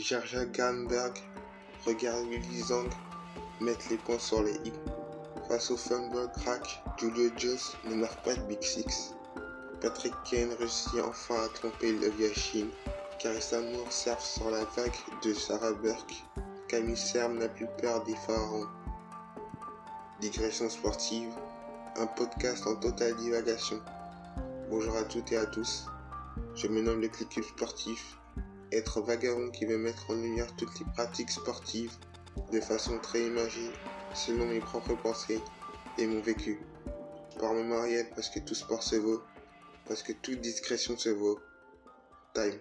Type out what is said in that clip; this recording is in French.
Jarja Garnberg regarde Willy Zhang mettre les points sur les i. Face au fumble crack, Julio Jones ne marque pas de Big Six. Patrick Kane réussit enfin à tromper le Yashin. Carissa Moore surfe sur la vague de Sarah Burke. Camille Serme n'a plus peur des pharaons. Digression sportive, un podcast en totale divagation. Bonjour à toutes et à tous. Je me nomme le Click Sportif être vagabond qui veut mettre en lumière toutes les pratiques sportives de façon très imagée, selon mes propres pensées et mon vécu. Par mémoriel parce que tout sport se vaut, parce que toute discrétion se vaut. Time.